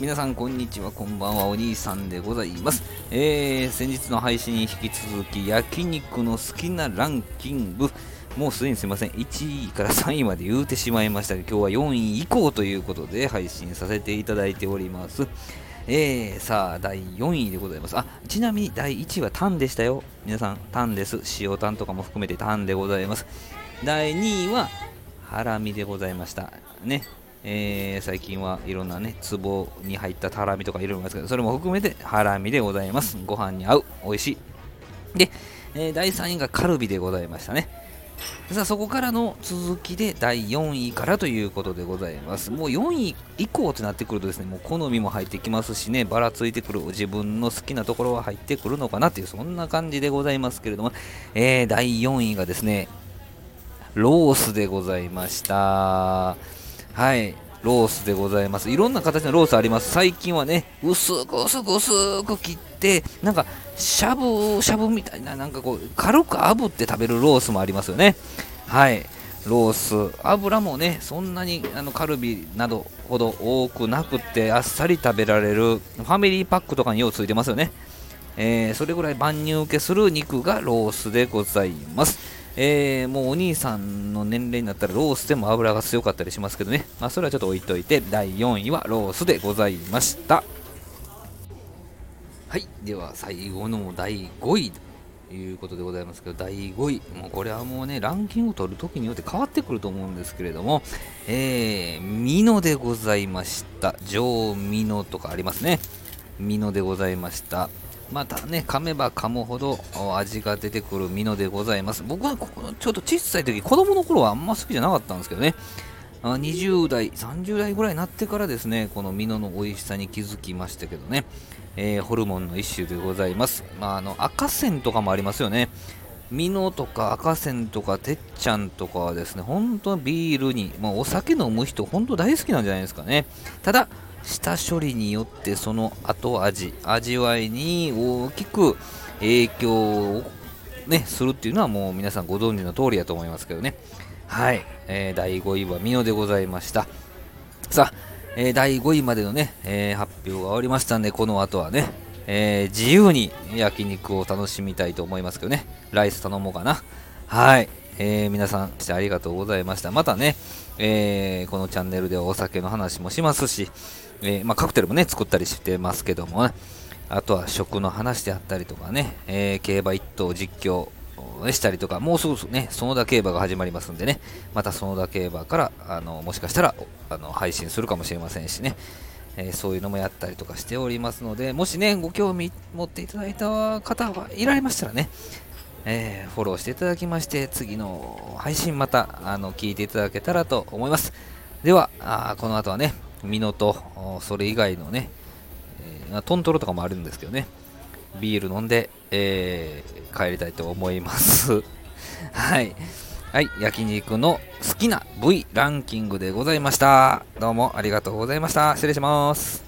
皆さんこんにちはこんばんはお兄さんでございます、えー、先日の配信に引き続き焼肉の好きなランキングもうすでにすいません1位から3位まで言うてしまいましたが今日は4位以降ということで配信させていただいておりますえー、さあ、第4位でございます。あ、ちなみに第1位はタンでしたよ。皆さん、タンです。塩タンとかも含めてタンでございます。第2位は、ハラミでございました。ね。えー、最近はいろんなね、壺に入ったハラミとかいろいろますけど、それも含めてハラミでございます。ご飯に合う。美味しい。で、えー、第3位がカルビでございましたね。さあそこからの続きで第4位からということでございます。もう4位以降となってくるとですね、もう好みも入ってきますしね、ばらついてくる自分の好きなところは入ってくるのかなという、そんな感じでございますけれども、えー、第4位がですね、ロースでございました。はい。ロースでございます。いろんな形のロースあります。最近はね、薄く薄く薄く切って、なんか、しゃぶしゃぶみたいな、なんかこう、軽く炙って食べるロースもありますよね。はい。ロース、油もね、そんなにあのカルビなどほど多くなくて、あっさり食べられる、ファミリーパックとかにようついてますよね。えー、それぐらい万入受けする肉がロースでございます。えー、もうお兄さんの年齢になったらロースでも油が強かったりしますけどね、まあ、それはちょっと置いといて第4位はロースでございました。はいでは最後の第5位ということでございますけど第5位もうこれはもうねランキングを取るときによって変わってくると思うんですけれどもえー、ミノでございました。上ミノとかありますね。ミノでございました。またね、噛めば噛むほど味が出てくるミノでございます。僕はここちょっと小さい時、子供の頃はあんま好きじゃなかったんですけどね、20代、30代ぐらいになってからですね、このミノの美味しさに気づきましたけどね、えー、ホルモンの一種でございます。まあ、あの赤線とかもありますよね。ミノとか赤線とかてっちゃんとかはですね、本当ビールに、まあ、お酒飲む人、本当大好きなんじゃないですかね。ただ、下処理によってその後味味わいに大きく影響を、ね、するっていうのはもう皆さんご存知の通りだと思いますけどね。はい、えー、第5位はミノでございました。さあ、えー、第5位までのね、えー、発表が終わりましたんでこの後はね、え自由に焼肉を楽しみたいと思いますけどね。ライス頼もうかな。はいえー、皆さんしてありがとうございました。またね、えー、このチャンネルではお酒の話もしますし、えー、まあ、カクテルもね、作ったりしてますけども、ね、あとは食の話であったりとかね、え競馬一頭実況したりとか、もうすぐね、園田競馬が始まりますんでね、また園田競馬から、あのもしかしたらあの配信するかもしれませんしね、えー、そういうのもやったりとかしておりますので、もしね、ご興味持っていただいた方はいられましたらね、えー、フォローしていただきまして、次の配信またあの聞いていただけたらと思います。では、あこの後はね、ミノとそれ以外のね、えー、トントロとかもあるんですけどね、ビール飲んで、えー、帰りたいと思います。はい。はい、焼肉の好きな部位ランキングでございました。どうもありがとうございました。失礼します。